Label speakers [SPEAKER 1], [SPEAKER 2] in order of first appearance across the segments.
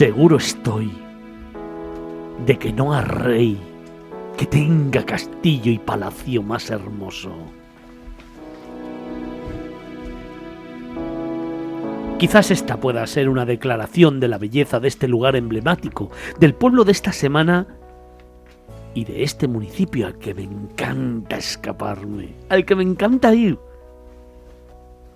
[SPEAKER 1] Seguro estoy de que no hay rey que tenga castillo y palacio más hermoso. Quizás esta pueda ser una declaración de la belleza de este lugar emblemático, del pueblo de esta semana y de este municipio al que me encanta escaparme, al que me encanta ir.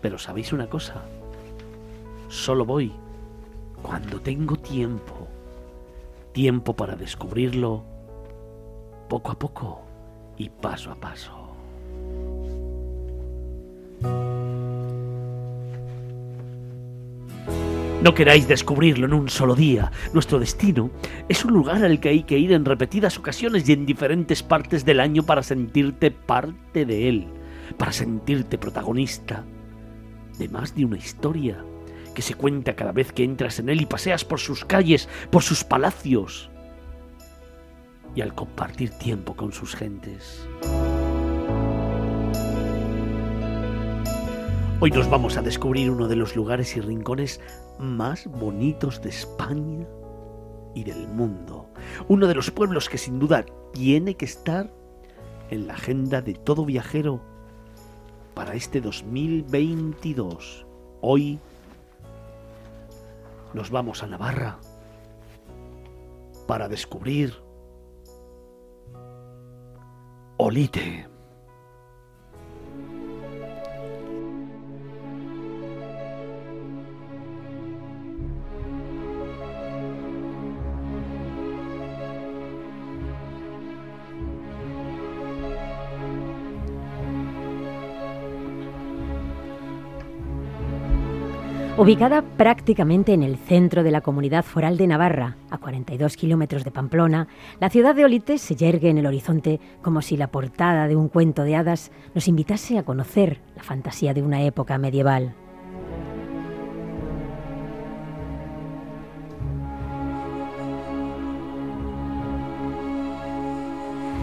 [SPEAKER 1] Pero sabéis una cosa, solo voy cuando tengo tiempo, tiempo para descubrirlo poco a poco y paso a paso. No queráis descubrirlo en un solo día. Nuestro destino es un lugar al que hay que ir en repetidas ocasiones y en diferentes partes del año para sentirte parte de él, para sentirte protagonista de más de una historia que se cuenta cada vez que entras en él y paseas por sus calles, por sus palacios y al compartir tiempo con sus gentes. Hoy nos vamos a descubrir uno de los lugares y rincones más bonitos de España y del mundo. Uno de los pueblos que sin duda tiene que estar en la agenda de todo viajero para este 2022. Hoy nos vamos a Navarra para descubrir Olite.
[SPEAKER 2] Ubicada prácticamente en el centro de la comunidad foral de Navarra, a 42 kilómetros de Pamplona, la ciudad de Olite se yergue en el horizonte como si la portada de un cuento de hadas nos invitase a conocer la fantasía de una época medieval.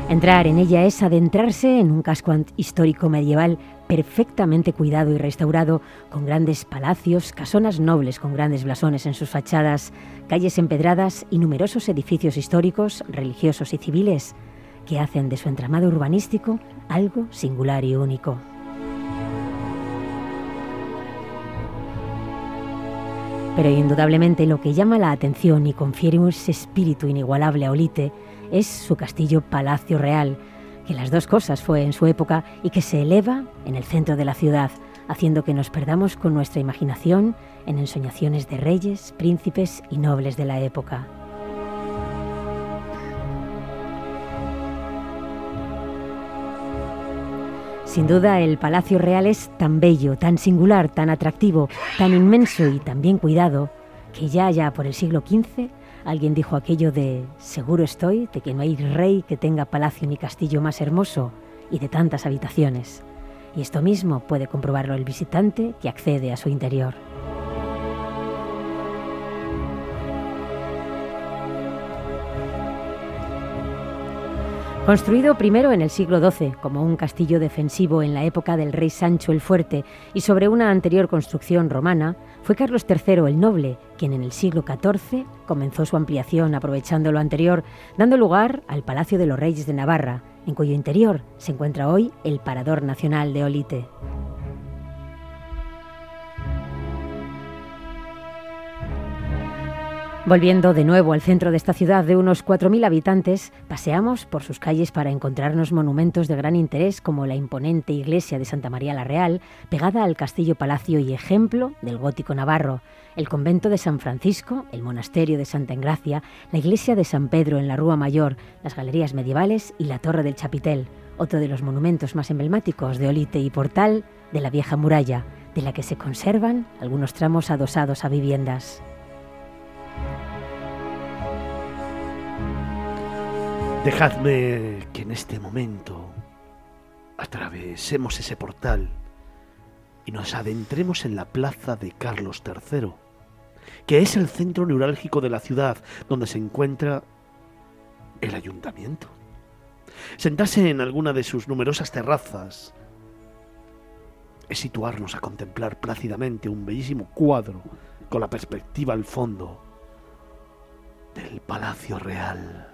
[SPEAKER 2] Entrar en ella es adentrarse en un casco histórico medieval perfectamente cuidado y restaurado, con grandes palacios, casonas nobles con grandes blasones en sus fachadas, calles empedradas y numerosos edificios históricos, religiosos y civiles, que hacen de su entramado urbanístico algo singular y único. Pero indudablemente lo que llama la atención y confiere un espíritu inigualable a Olite es su castillo Palacio Real, que las dos cosas fue en su época y que se eleva en el centro de la ciudad, haciendo que nos perdamos con nuestra imaginación en ensoñaciones de reyes, príncipes y nobles de la época. Sin duda, el Palacio Real es tan bello, tan singular, tan atractivo, tan inmenso y tan bien cuidado, que ya ya por el siglo XV Alguien dijo aquello de seguro estoy de que no hay rey que tenga palacio ni castillo más hermoso y de tantas habitaciones. Y esto mismo puede comprobarlo el visitante que accede a su interior. Construido primero en el siglo XII como un castillo defensivo en la época del rey Sancho el Fuerte y sobre una anterior construcción romana, fue Carlos III el Noble quien en el siglo XIV comenzó su ampliación aprovechando lo anterior, dando lugar al Palacio de los Reyes de Navarra, en cuyo interior se encuentra hoy el Parador Nacional de Olite. Volviendo de nuevo al centro de esta ciudad de unos 4.000 habitantes, paseamos por sus calles para encontrarnos monumentos de gran interés como la imponente iglesia de Santa María la Real, pegada al castillo palacio y ejemplo del gótico navarro, el convento de San Francisco, el monasterio de Santa Engracia, la iglesia de San Pedro en la Rúa Mayor, las galerías medievales y la torre del Chapitel, otro de los monumentos más emblemáticos de Olite y Portal de la vieja muralla, de la que se conservan algunos tramos adosados a viviendas.
[SPEAKER 1] Dejadme que en este momento atravesemos ese portal y nos adentremos en la plaza de Carlos III, que es el centro neurálgico de la ciudad donde se encuentra el ayuntamiento. Sentarse en alguna de sus numerosas terrazas es situarnos a contemplar plácidamente un bellísimo cuadro con la perspectiva al fondo del Palacio Real.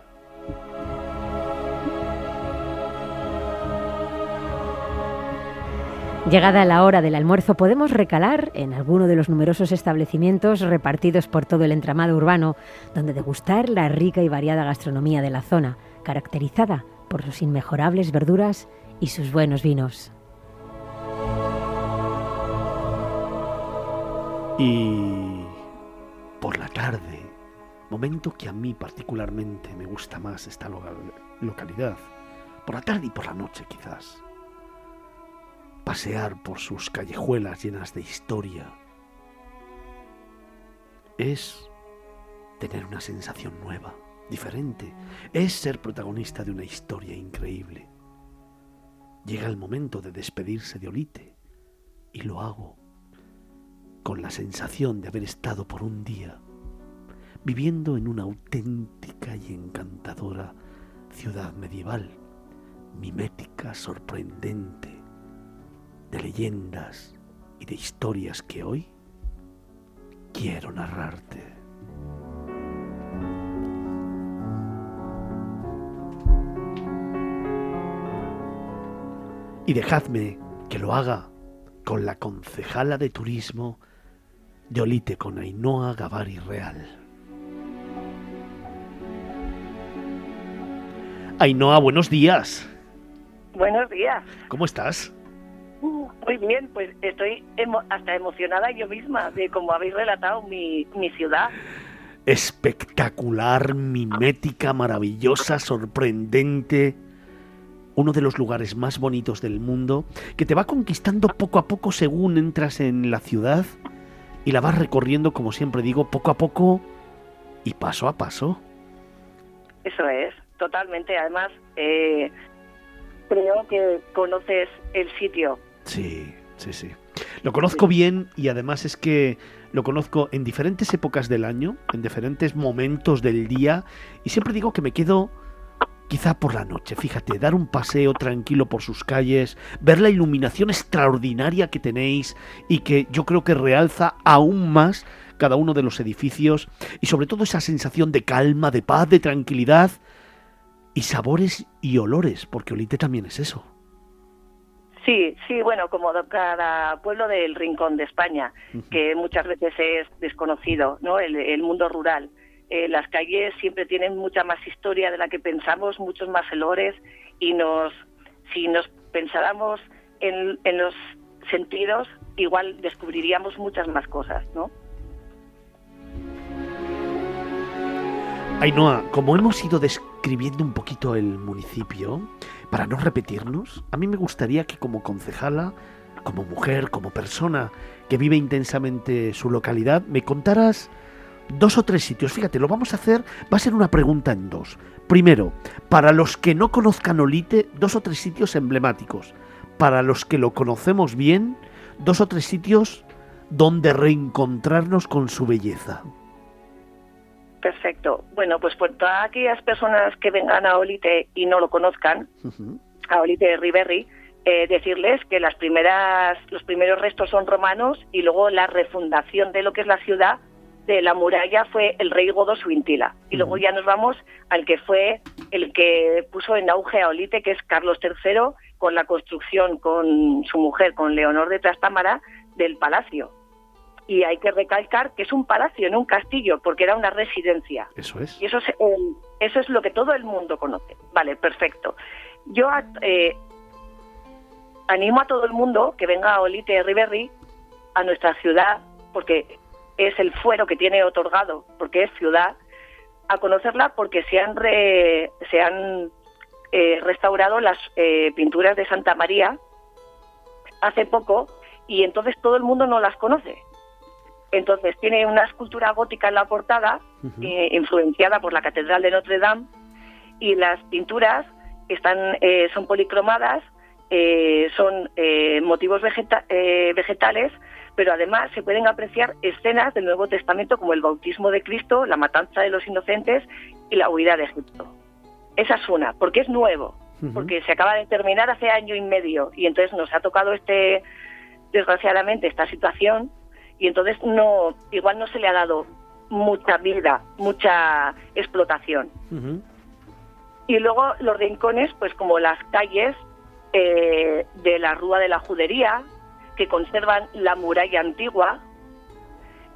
[SPEAKER 2] Llegada la hora del almuerzo, podemos recalar en alguno de los numerosos establecimientos repartidos por todo el entramado urbano, donde degustar la rica y variada gastronomía de la zona, caracterizada por sus inmejorables verduras y sus buenos vinos.
[SPEAKER 1] Y por la tarde, momento que a mí particularmente me gusta más esta localidad, por la tarde y por la noche quizás pasear por sus callejuelas llenas de historia, es tener una sensación nueva, diferente, es ser protagonista de una historia increíble. Llega el momento de despedirse de Olite y lo hago con la sensación de haber estado por un día viviendo en una auténtica y encantadora ciudad medieval, mimética, sorprendente, de leyendas y de historias que hoy quiero narrarte. Y dejadme que lo haga con la concejala de turismo de Olite con Ainhoa Gavari Real. Ainhoa, buenos días.
[SPEAKER 3] Buenos días.
[SPEAKER 1] ¿Cómo estás?
[SPEAKER 3] Muy bien, pues estoy hasta emocionada yo misma de cómo habéis relatado mi, mi ciudad.
[SPEAKER 1] Espectacular, mimética, maravillosa, sorprendente. Uno de los lugares más bonitos del mundo que te va conquistando poco a poco según entras en la ciudad y la vas recorriendo, como siempre digo, poco a poco y paso a paso.
[SPEAKER 3] Eso es, totalmente. Además, eh, creo que conoces el sitio
[SPEAKER 1] Sí, sí, sí. Lo conozco bien y además es que lo conozco en diferentes épocas del año, en diferentes momentos del día y siempre digo que me quedo quizá por la noche, fíjate, dar un paseo tranquilo por sus calles, ver la iluminación extraordinaria que tenéis y que yo creo que realza aún más cada uno de los edificios y sobre todo esa sensación de calma, de paz, de tranquilidad y sabores y olores, porque Olite también es eso.
[SPEAKER 3] Sí, sí, bueno, como cada pueblo del rincón de España, que muchas veces es desconocido, ¿no? El, mundo rural. Eh, las calles siempre tienen mucha más historia de la que pensamos, muchos más olores, y nos, si nos pensáramos en, en los sentidos, igual descubriríamos muchas más cosas, ¿no?
[SPEAKER 1] Ainhoa, como hemos ido describiendo un poquito el municipio, para no repetirnos, a mí me gustaría que como concejala, como mujer, como persona que vive intensamente su localidad, me contaras dos o tres sitios. Fíjate, lo vamos a hacer, va a ser una pregunta en dos. Primero, para los que no conozcan Olite, dos o tres sitios emblemáticos. Para los que lo conocemos bien, dos o tres sitios donde reencontrarnos con su belleza.
[SPEAKER 3] Perfecto. Bueno, pues por todas aquellas personas que vengan a Olite y no lo conozcan, a Olite de Riverri, eh, decirles que las primeras, los primeros restos son romanos y luego la refundación de lo que es la ciudad de la muralla fue el rey Godo Suintila. Y luego ya nos vamos al que fue el que puso en auge a Olite, que es Carlos III, con la construcción con su mujer, con Leonor de Trastámara, del palacio y hay que recalcar que es un palacio, no un castillo, porque era una residencia.
[SPEAKER 1] Eso es.
[SPEAKER 3] Y eso es, eso es lo que todo el mundo conoce. Vale, perfecto. Yo eh, animo a todo el mundo que venga a Olite Riverri, a nuestra ciudad, porque es el fuero que tiene otorgado, porque es ciudad, a conocerla porque se han, se han eh, restaurado las eh, pinturas de Santa María hace poco y entonces todo el mundo no las conoce. Entonces tiene una escultura gótica en la portada, eh, influenciada por la Catedral de Notre Dame, y las pinturas están eh, son policromadas, eh, son motivos vegetales, pero además se pueden apreciar escenas del Nuevo Testamento como el bautismo de Cristo, la matanza de los inocentes y la huida de Egipto. Esa es una, porque es nuevo, porque se acaba de terminar hace año y medio y entonces nos ha tocado este desgraciadamente esta situación y entonces no igual no se le ha dado mucha vida, mucha explotación. Y luego los rincones, pues como las calles eh, de la Rúa de la Judería, que conservan la muralla antigua,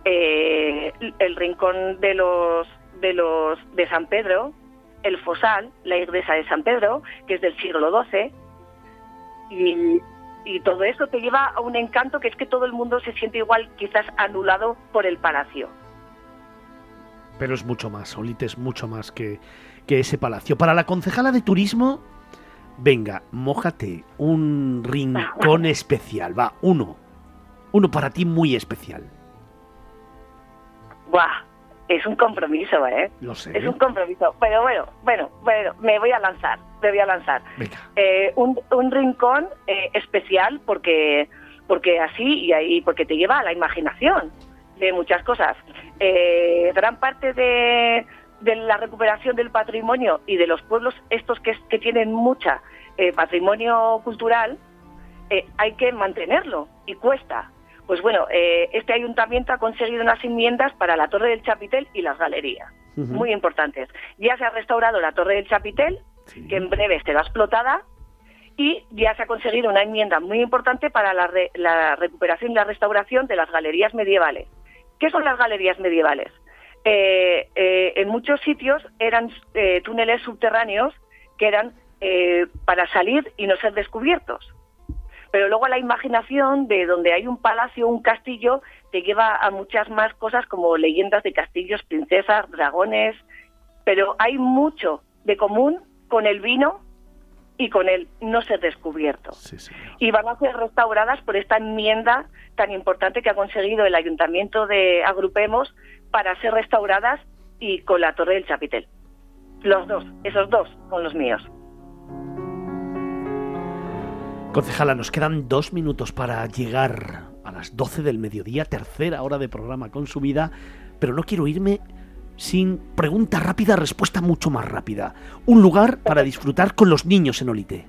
[SPEAKER 3] eh, el rincón de los de los de San Pedro, el Fosal, la iglesia de San Pedro, que es del siglo XII, y, y todo eso te lleva a un encanto que es que todo el mundo se siente igual, quizás anulado por el palacio.
[SPEAKER 1] Pero es mucho más, Olite es mucho más que, que ese palacio. Para la concejala de turismo, venga, mójate un rincón especial, va, uno. Uno para ti muy especial.
[SPEAKER 3] Buah, es un compromiso, ¿eh?
[SPEAKER 1] Lo sé.
[SPEAKER 3] Es un compromiso. Pero bueno, bueno, bueno, me voy a lanzar, me voy a lanzar.
[SPEAKER 1] Venga.
[SPEAKER 3] Eh, un, un, rincón eh, especial porque, porque así y ahí, porque te lleva a la imaginación de muchas cosas. Eh, gran parte de, de, la recuperación del patrimonio y de los pueblos estos que, que tienen mucha eh, patrimonio cultural, eh, hay que mantenerlo y cuesta. Pues bueno, eh, este ayuntamiento ha conseguido unas enmiendas para la Torre del Chapitel y las galerías, uh -huh. muy importantes. Ya se ha restaurado la Torre del Chapitel, sí. que en breve será explotada, y ya se ha conseguido una enmienda muy importante para la, re la recuperación y la restauración de las galerías medievales. ¿Qué son las galerías medievales? Eh, eh, en muchos sitios eran túneles subterráneos que eran para salir y no ser descubiertos pero luego la imaginación de donde hay un palacio, un castillo, te lleva a muchas más cosas como leyendas de castillos, princesas, dragones, pero hay mucho de común con el vino y con el no ser descubierto.
[SPEAKER 1] Sí.
[SPEAKER 3] Y van a ser restauradas por esta enmienda tan importante que ha conseguido el ayuntamiento de Agrupemos para ser restauradas y con la Torre del Chapitel. Los dos, esos dos son los míos.
[SPEAKER 1] Concejala, nos quedan dos minutos para llegar a las 12 del mediodía, tercera hora de programa con su vida, pero no quiero irme sin pregunta rápida, respuesta mucho más rápida. Un lugar para disfrutar con los niños en Olite.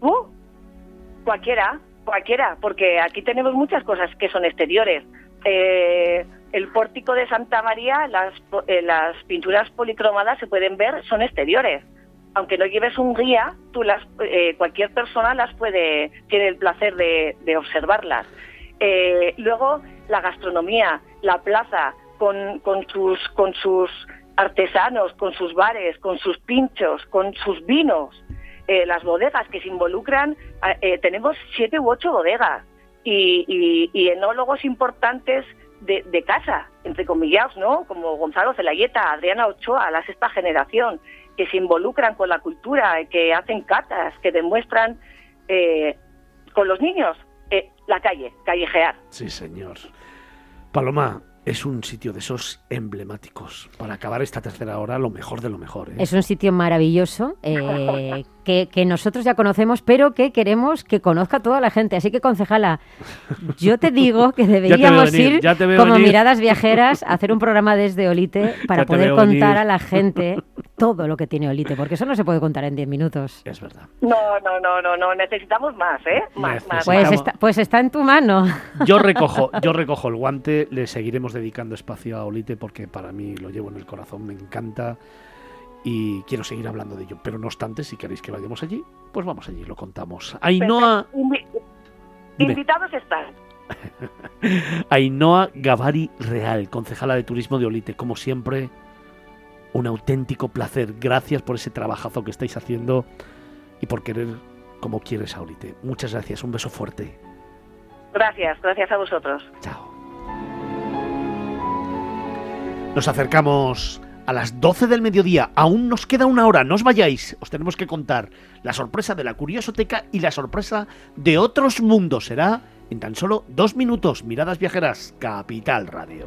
[SPEAKER 3] Uh, cualquiera, cualquiera, porque aquí tenemos muchas cosas que son exteriores. Eh, el pórtico de Santa María, las, eh, las pinturas policromadas se pueden ver, son exteriores aunque no lleves un guía, tú eh, cualquier persona las puede, tiene el placer de, observarlas. Eh, luego, la gastronomía, la plaza, con, sus, artesanos, con sus bares, con sus pinchos, con sus vinos, eh, las bodegas que se involucran, tenemos siete u ocho bodegas y, enólogos importantes de, casa, entre comillas, ¿no? Como Gonzalo Celayeta, Adriana Ochoa, la sexta generación que se involucran con la cultura, que hacen catas, que demuestran eh, con los niños eh, la calle, callejear.
[SPEAKER 1] Sí, señor. Paloma, es un sitio de esos emblemáticos. Para acabar esta tercera hora, lo mejor de lo mejor. ¿eh?
[SPEAKER 2] Es un sitio maravilloso eh, que, que, nosotros ya conocemos, pero que queremos que conozca toda la gente. Así que, concejala, yo te digo que deberíamos
[SPEAKER 1] venir,
[SPEAKER 2] ir como
[SPEAKER 1] venir.
[SPEAKER 2] miradas viajeras a hacer un programa desde Olite para poder contar venir. a la gente todo lo que tiene Olite, porque eso no se puede contar en 10 minutos.
[SPEAKER 1] Es verdad.
[SPEAKER 3] No, no, no, no, no. necesitamos más, ¿eh? Más, más.
[SPEAKER 2] Pues está, pues está en tu mano.
[SPEAKER 1] Yo recojo, yo recojo el guante, le seguiremos dedicando espacio a Olite porque para mí lo llevo en el corazón, me encanta y quiero seguir hablando de ello. Pero no obstante, si queréis que vayamos allí, pues vamos allí, lo contamos. Ainhoa...
[SPEAKER 3] Invitados están.
[SPEAKER 1] Ainhoa Gavari Real, concejala de Turismo de Olite, como siempre, un auténtico placer. Gracias por ese trabajazo que estáis haciendo y por querer como quieres a Olite. Muchas gracias, un beso fuerte.
[SPEAKER 3] Gracias, gracias a vosotros.
[SPEAKER 1] Chao. Nos acercamos a las 12 del mediodía. Aún nos queda una hora. No os vayáis. Os tenemos que contar la sorpresa de la Curiosoteca y la sorpresa de otros mundos. Será en tan solo dos minutos. Miradas viajeras. Capital Radio.